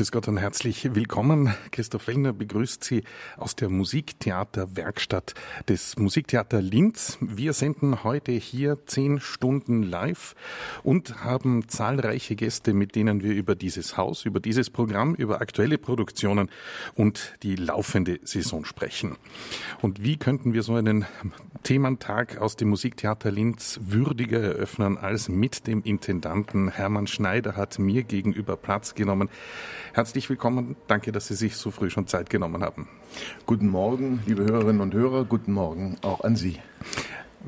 Grüß Gott und herzlich willkommen. Christoph Fellner begrüßt Sie aus der Musiktheaterwerkstatt des Musiktheater Linz. Wir senden heute hier zehn Stunden live und haben zahlreiche Gäste, mit denen wir über dieses Haus, über dieses Programm, über aktuelle Produktionen und die laufende Saison sprechen. Und wie könnten wir so einen Thementag aus dem Musiktheater Linz würdiger eröffnen als mit dem Intendanten Hermann Schneider hat mir gegenüber Platz genommen. Herzlich willkommen. Danke, dass Sie sich so früh schon Zeit genommen haben. Guten Morgen, liebe Hörerinnen und Hörer. Guten Morgen auch an Sie.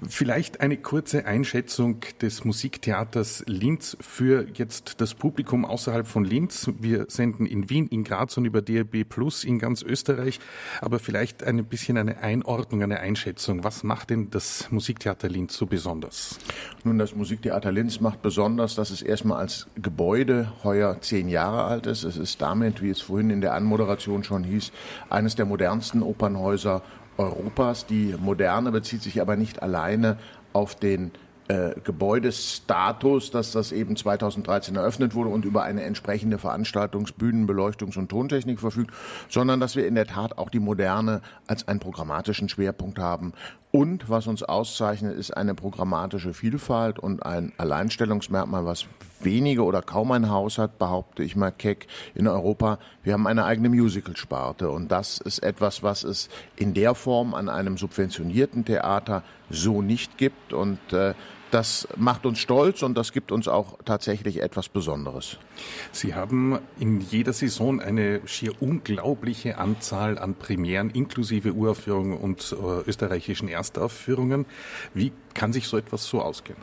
Vielleicht eine kurze Einschätzung des Musiktheaters Linz für jetzt das Publikum außerhalb von Linz. Wir senden in Wien, in Graz und über DRB Plus in ganz Österreich. Aber vielleicht ein bisschen eine Einordnung, eine Einschätzung. Was macht denn das Musiktheater Linz so besonders? Nun, das Musiktheater Linz macht besonders, dass es erstmal als Gebäude heuer zehn Jahre alt ist. Es ist damit, wie es vorhin in der Anmoderation schon hieß, eines der modernsten Opernhäuser Europas. Die Moderne bezieht sich aber nicht alleine auf den äh, Gebäudestatus, dass das eben 2013 eröffnet wurde und über eine entsprechende Veranstaltungs-, Bühnen-, Beleuchtungs- und Tontechnik verfügt, sondern dass wir in der Tat auch die Moderne als einen programmatischen Schwerpunkt haben. Und was uns auszeichnet, ist eine programmatische Vielfalt und ein Alleinstellungsmerkmal, was wenige oder kaum ein Haus hat, behaupte ich mal keck, in Europa. Wir haben eine eigene Musical-Sparte und das ist etwas, was es in der Form an einem subventionierten Theater so nicht gibt und äh, das macht uns stolz und das gibt uns auch tatsächlich etwas Besonderes. Sie haben in jeder Saison eine schier unglaubliche Anzahl an Premieren inklusive Uraufführungen und äh, österreichischen Erstaufführungen. Wie kann sich so etwas so ausgehen?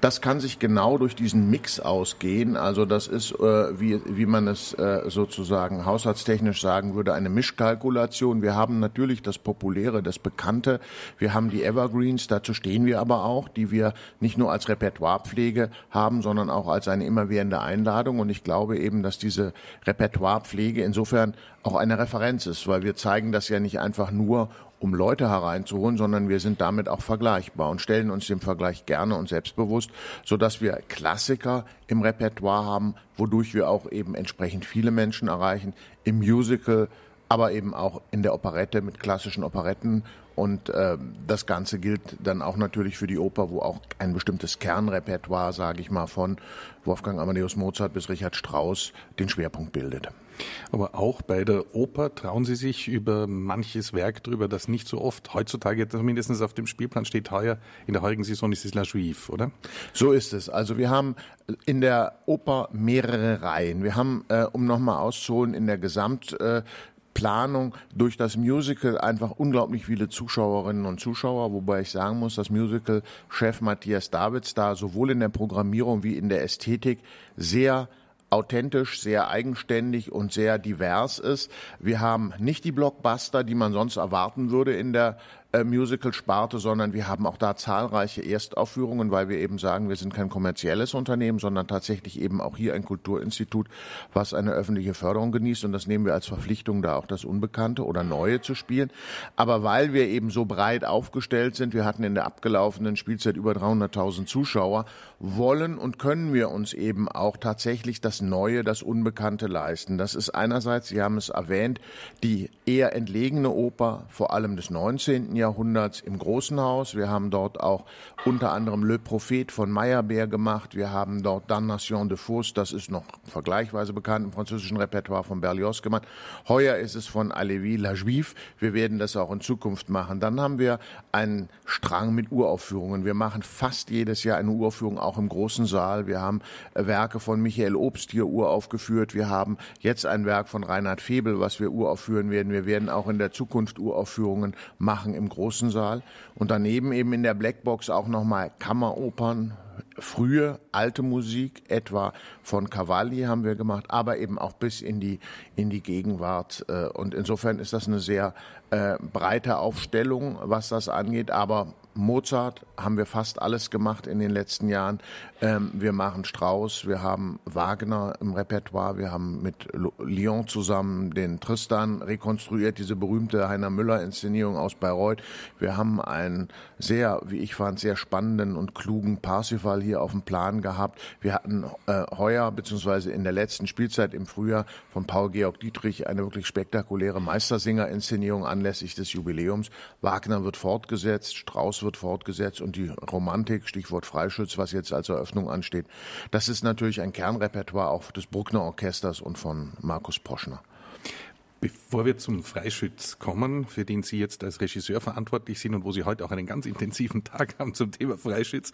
Das kann sich genau durch diesen Mix ausgehen. Also das ist, äh, wie, wie man es äh, sozusagen haushaltstechnisch sagen würde, eine Mischkalkulation. Wir haben natürlich das Populäre, das Bekannte. Wir haben die Evergreens, dazu stehen wir aber auch, die wir nicht nur als Repertoirepflege haben, sondern auch als eine immerwährende Einladung. Und ich glaube eben, dass diese Repertoirepflege insofern auch eine Referenz ist, weil wir zeigen das ja nicht einfach nur, um Leute hereinzuholen, sondern wir sind damit auch vergleichbar und stellen uns dem Vergleich gerne und selbstbewusst, so dass wir Klassiker im Repertoire haben, wodurch wir auch eben entsprechend viele Menschen erreichen, im Musical, aber eben auch in der Operette mit klassischen Operetten und äh, das Ganze gilt dann auch natürlich für die Oper, wo auch ein bestimmtes Kernrepertoire, sage ich mal, von Wolfgang Amadeus Mozart bis Richard Strauss den Schwerpunkt bildet. Aber auch bei der Oper trauen Sie sich über manches Werk drüber, das nicht so oft heutzutage zumindest auf dem Spielplan steht. Heuer in der heurigen Saison ist es La Juive, oder? So ist es. Also wir haben in der Oper mehrere Reihen. Wir haben, äh, um nochmal auszuholen, in der Gesamt äh, Planung durch das Musical einfach unglaublich viele Zuschauerinnen und Zuschauer, wobei ich sagen muss, das Musical-Chef Matthias Davids da sowohl in der Programmierung wie in der Ästhetik sehr authentisch, sehr eigenständig und sehr divers ist. Wir haben nicht die Blockbuster, die man sonst erwarten würde in der äh, Musical-Sparte, sondern wir haben auch da zahlreiche Erstaufführungen, weil wir eben sagen, wir sind kein kommerzielles Unternehmen, sondern tatsächlich eben auch hier ein Kulturinstitut, was eine öffentliche Förderung genießt und das nehmen wir als Verpflichtung, da auch das Unbekannte oder Neue zu spielen. Aber weil wir eben so breit aufgestellt sind, wir hatten in der abgelaufenen Spielzeit über 300.000 Zuschauer, wollen und können wir uns eben auch tatsächlich das Neue, das Unbekannte leisten. Das ist einerseits, Sie haben es erwähnt, die eher entlegene Oper, vor allem des 19. Jahrhunderts im Großen Haus. Wir haben dort auch unter anderem Le Prophet von Meyerbeer gemacht. Wir haben dort Damnation de Faust, das ist noch vergleichsweise bekannt im französischen Repertoire von Berlioz gemacht. Heuer ist es von Alevi La Juive. Wir werden das auch in Zukunft machen. Dann haben wir einen Strang mit Uraufführungen. Wir machen fast jedes Jahr eine Uraufführung auch im großen Saal. Wir haben äh, Werke von Michael Obst hier uraufgeführt. Wir haben jetzt ein Werk von Reinhard Febel, was wir uraufführen werden. Wir werden auch in der Zukunft Uraufführungen machen im großen Saal. Und daneben eben in der Blackbox auch nochmal Kammeropern, frühe alte Musik, etwa von Cavalli haben wir gemacht, aber eben auch bis in die, in die Gegenwart. Äh, und insofern ist das eine sehr äh, breite Aufstellung, was das angeht, aber Mozart haben wir fast alles gemacht in den letzten Jahren. Ähm, wir machen Strauss, wir haben Wagner im Repertoire, wir haben mit Lyon zusammen den Tristan rekonstruiert, diese berühmte Heiner Müller-Inszenierung aus Bayreuth. Wir haben einen sehr, wie ich fand, sehr spannenden und klugen Parsifal hier hier auf dem Plan gehabt. Wir hatten äh, heuer beziehungsweise in der letzten Spielzeit im Frühjahr von Paul Georg Dietrich eine wirklich spektakuläre Meistersinger-Inszenierung anlässlich des Jubiläums. Wagner wird fortgesetzt, Strauß wird fortgesetzt und die Romantik, Stichwort Freischütz, was jetzt als Eröffnung ansteht. Das ist natürlich ein Kernrepertoire auch des Bruckner Orchesters und von Markus Poschner. Bevor wir zum Freischütz kommen, für den Sie jetzt als Regisseur verantwortlich sind und wo Sie heute auch einen ganz intensiven Tag haben zum Thema Freischütz,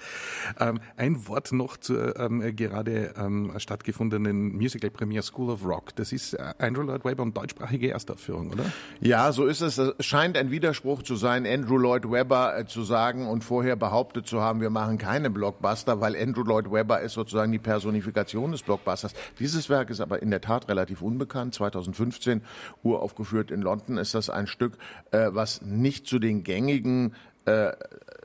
ähm, ein Wort noch zur ähm, gerade ähm, stattgefundenen Musical Premiere School of Rock. Das ist äh, Andrew Lloyd Webber und deutschsprachige Erstaufführung, oder? Ja, so ist es. Es scheint ein Widerspruch zu sein, Andrew Lloyd Webber äh, zu sagen und vorher behauptet zu haben, wir machen keine Blockbuster, weil Andrew Lloyd Webber ist sozusagen die Personifikation des Blockbusters. Dieses Werk ist aber in der Tat relativ unbekannt. 2015 uraufgeführt in London, ist das ein Stück, äh, was nicht zu den gängigen äh,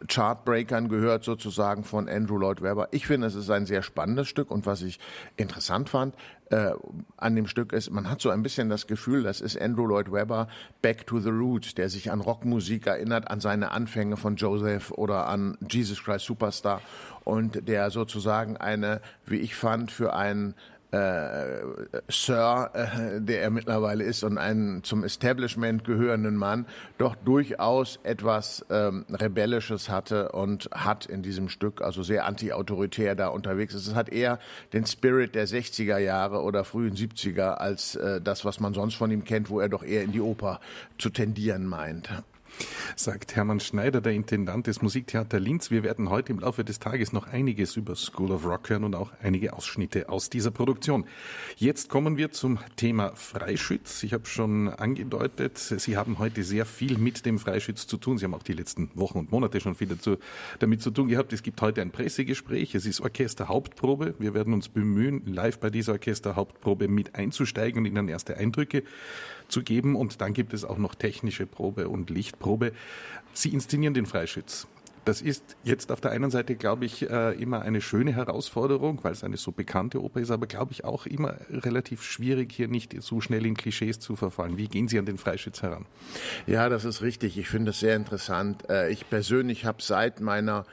Chartbreakern gehört sozusagen von Andrew Lloyd Webber. Ich finde, es ist ein sehr spannendes Stück und was ich interessant fand äh, an dem Stück ist, man hat so ein bisschen das Gefühl, das ist Andrew Lloyd Webber Back to the Roots, der sich an Rockmusik erinnert, an seine Anfänge von Joseph oder an Jesus Christ Superstar und der sozusagen eine, wie ich fand, für einen äh, Sir, äh, der er mittlerweile ist und einen zum Establishment gehörenden Mann, doch durchaus etwas ähm, Rebellisches hatte und hat in diesem Stück, also sehr anti-autoritär da unterwegs ist. Es hat eher den Spirit der 60er Jahre oder frühen 70er als äh, das, was man sonst von ihm kennt, wo er doch eher in die Oper zu tendieren meint sagt Hermann Schneider, der Intendant des Musiktheater Linz. Wir werden heute im Laufe des Tages noch einiges über School of Rock hören und auch einige Ausschnitte aus dieser Produktion. Jetzt kommen wir zum Thema Freischütz. Ich habe schon angedeutet, Sie haben heute sehr viel mit dem Freischütz zu tun. Sie haben auch die letzten Wochen und Monate schon viel dazu, damit zu tun gehabt. Es gibt heute ein Pressegespräch. Es ist Orchesterhauptprobe. Wir werden uns bemühen, live bei dieser Orchesterhauptprobe mit einzusteigen und Ihnen erste Eindrücke zu geben. Und dann gibt es auch noch technische Probe und Lichtprobe. Sie inszenieren den Freischütz. Das ist jetzt auf der einen Seite, glaube ich, äh, immer eine schöne Herausforderung, weil es eine so bekannte Oper ist, aber glaube ich auch immer relativ schwierig, hier nicht so schnell in Klischees zu verfallen. Wie gehen Sie an den Freischütz heran? Ja, das ist richtig. Ich finde es sehr interessant. Äh, ich persönlich habe seit meiner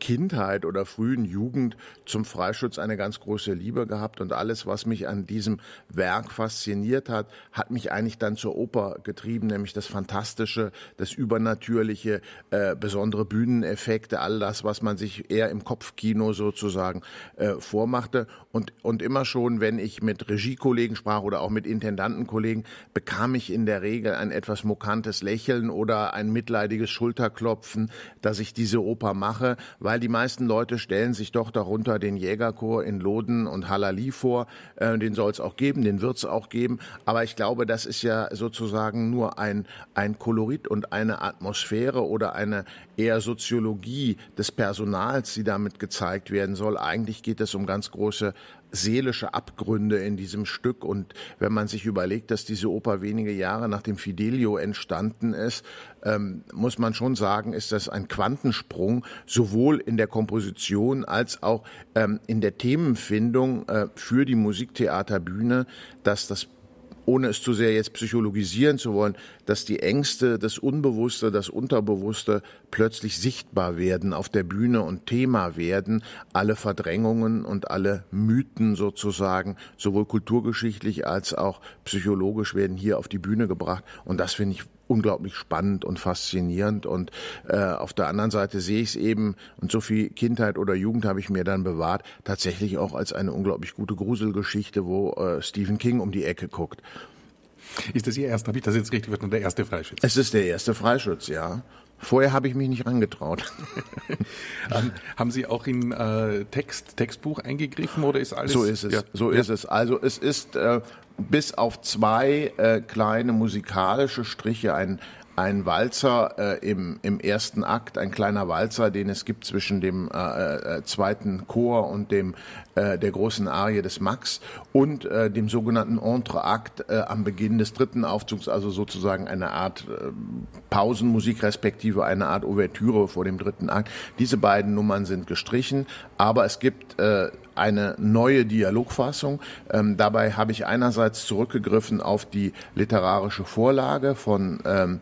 Kindheit oder frühen Jugend zum Freischutz eine ganz große Liebe gehabt. Und alles, was mich an diesem Werk fasziniert hat, hat mich eigentlich dann zur Oper getrieben, nämlich das Fantastische, das Übernatürliche, äh, besondere Bühneneffekte, all das, was man sich eher im Kopfkino sozusagen äh, vormachte. Und, und immer schon, wenn ich mit Regiekollegen sprach oder auch mit Intendantenkollegen, bekam ich in der Regel ein etwas mokantes Lächeln oder ein mitleidiges Schulterklopfen, dass ich diese Oper Oper mache, weil die meisten Leute stellen sich doch darunter den Jägerchor in Loden und Halali vor. Äh, den soll es auch geben, den wird es auch geben. Aber ich glaube, das ist ja sozusagen nur ein, ein Kolorit und eine Atmosphäre oder eine eher Soziologie des Personals, die damit gezeigt werden soll. Eigentlich geht es um ganz große seelische Abgründe in diesem Stück. Und wenn man sich überlegt, dass diese Oper wenige Jahre nach dem Fidelio entstanden ist, ähm, muss man schon sagen, ist das ein Quantensprung, sowohl in der Komposition als auch ähm, in der Themenfindung äh, für die Musiktheaterbühne, dass das ohne es zu sehr jetzt psychologisieren zu wollen, dass die Ängste, das Unbewusste, das Unterbewusste plötzlich sichtbar werden auf der Bühne und Thema werden. Alle Verdrängungen und alle Mythen sozusagen, sowohl kulturgeschichtlich als auch psychologisch werden hier auf die Bühne gebracht. Und das finde ich unglaublich spannend und faszinierend. Und äh, auf der anderen Seite sehe ich es eben, und so viel Kindheit oder Jugend habe ich mir dann bewahrt, tatsächlich auch als eine unglaublich gute Gruselgeschichte, wo äh, Stephen King um die Ecke guckt. Ist das Ihr erster, habe ich das jetzt richtig verstanden, der erste Freischütz? Es ist der erste Freischutz, ja. Vorher habe ich mich nicht rangetraut. ähm, haben Sie auch in äh, Text, Textbuch eingegriffen oder ist alles? So ist es. Ja. So ist es. Also es ist äh, bis auf zwei äh, kleine musikalische Striche ein ein Walzer äh, im, im ersten Akt, ein kleiner Walzer, den es gibt zwischen dem äh, äh, zweiten Chor und dem äh, der großen Arie des Max und äh, dem sogenannten Entreakt äh, am Beginn des dritten Aufzugs, also sozusagen eine Art äh, Pausenmusik respektive eine Art Ouvertüre vor dem dritten Akt. Diese beiden Nummern sind gestrichen, aber es gibt äh, eine neue Dialogfassung. Ähm, dabei habe ich einerseits zurückgegriffen auf die literarische Vorlage von ähm,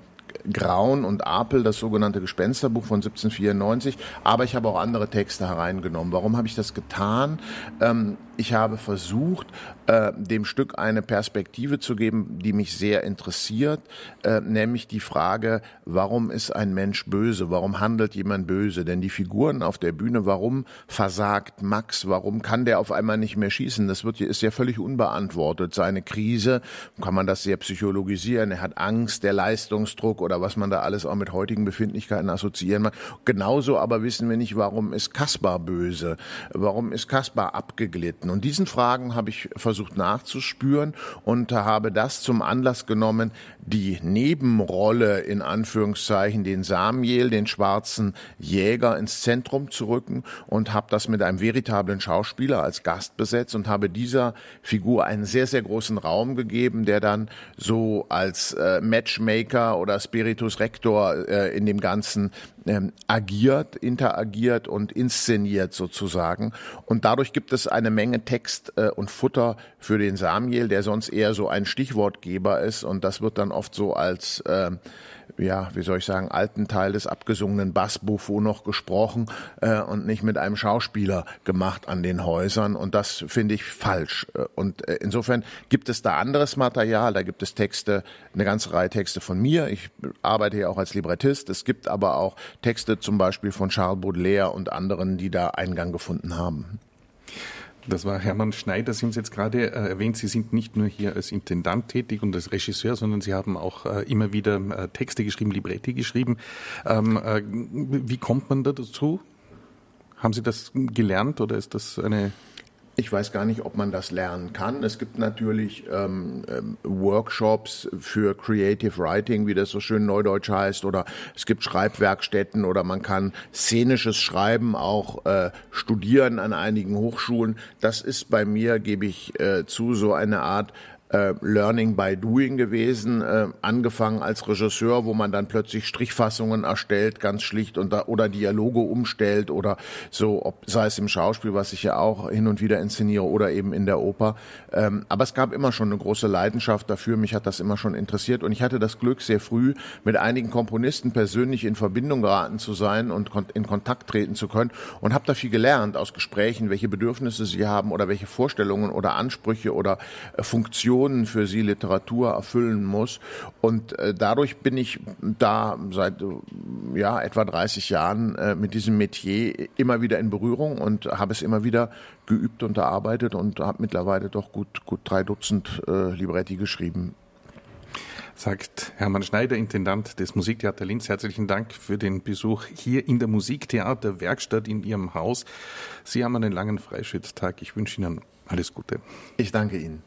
Graun und Apel, das sogenannte Gespensterbuch von 1794, aber ich habe auch andere Texte hereingenommen. Warum habe ich das getan? Ähm, ich habe versucht, äh, dem Stück eine Perspektive zu geben, die mich sehr interessiert, äh, nämlich die Frage, warum ist ein Mensch böse? Warum handelt jemand böse? Denn die Figuren auf der Bühne, warum versagt Max? Warum kann der auf einmal nicht mehr schießen? Das wird, ist ja völlig unbeantwortet. Seine Krise, kann man das sehr psychologisieren. Er hat Angst, der Leistungsdruck oder was man da alles auch mit heutigen Befindlichkeiten assoziieren mag. Genauso aber wissen wir nicht, warum ist Kaspar böse? Warum ist Kaspar abgeglitten? Konflikten. Und diesen Fragen habe ich versucht nachzuspüren und habe das zum Anlass genommen, die Nebenrolle in Anführungszeichen, den Samiel, den schwarzen Jäger ins Zentrum zu rücken und habe das mit einem veritablen Schauspieler als Gast besetzt und habe dieser Figur einen sehr, sehr großen Raum gegeben, der dann so als äh, Matchmaker oder Spiritus Rector äh, in dem Ganzen ähm, agiert, interagiert und inszeniert sozusagen. Und dadurch gibt es eine Menge Text äh, und Futter für den Samuel, der sonst eher so ein Stichwortgeber ist. Und das wird dann oft so als äh, ja, wie soll ich sagen, alten Teil des abgesungenen Bass-Buffo noch gesprochen äh, und nicht mit einem Schauspieler gemacht an den Häusern. Und das finde ich falsch. Äh, und äh, insofern gibt es da anderes Material, da gibt es Texte, eine ganze Reihe Texte von mir. Ich arbeite ja auch als Librettist. Es gibt aber auch Texte zum Beispiel von Charles Baudelaire und anderen, die da Eingang gefunden haben. Das war Hermann Schneider. Sie haben es jetzt gerade äh, erwähnt, Sie sind nicht nur hier als Intendant tätig und als Regisseur, sondern Sie haben auch äh, immer wieder äh, Texte geschrieben, Libretti geschrieben. Ähm, äh, wie kommt man da dazu? Haben Sie das gelernt oder ist das eine ich weiß gar nicht, ob man das lernen kann. Es gibt natürlich ähm, ähm, Workshops für Creative Writing, wie das so schön neudeutsch heißt, oder es gibt Schreibwerkstätten oder man kann szenisches Schreiben auch äh, studieren an einigen Hochschulen. Das ist bei mir, gebe ich äh, zu, so eine Art äh, Learning by Doing gewesen, äh, angefangen als Regisseur, wo man dann plötzlich Strichfassungen erstellt, ganz schlicht und da, oder Dialoge umstellt oder so, ob sei es im Schauspiel, was ich ja auch hin und wieder inszeniere oder eben in der Oper. Ähm, aber es gab immer schon eine große Leidenschaft dafür. Mich hat das immer schon interessiert und ich hatte das Glück, sehr früh mit einigen Komponisten persönlich in Verbindung geraten zu sein und in Kontakt treten zu können und habe da viel gelernt aus Gesprächen, welche Bedürfnisse sie haben oder welche Vorstellungen oder Ansprüche oder äh, Funktionen Funktionen für sie Literatur erfüllen muss. Und äh, dadurch bin ich da seit ja, etwa 30 Jahren äh, mit diesem Metier immer wieder in Berührung und habe es immer wieder geübt und erarbeitet und habe mittlerweile doch gut, gut drei Dutzend äh, Libretti geschrieben sagt Hermann Schneider, Intendant des Musiktheater Linz. Herzlichen Dank für den Besuch hier in der Musiktheaterwerkstatt in Ihrem Haus. Sie haben einen langen Freischütztag. Ich wünsche Ihnen alles Gute. Ich danke Ihnen.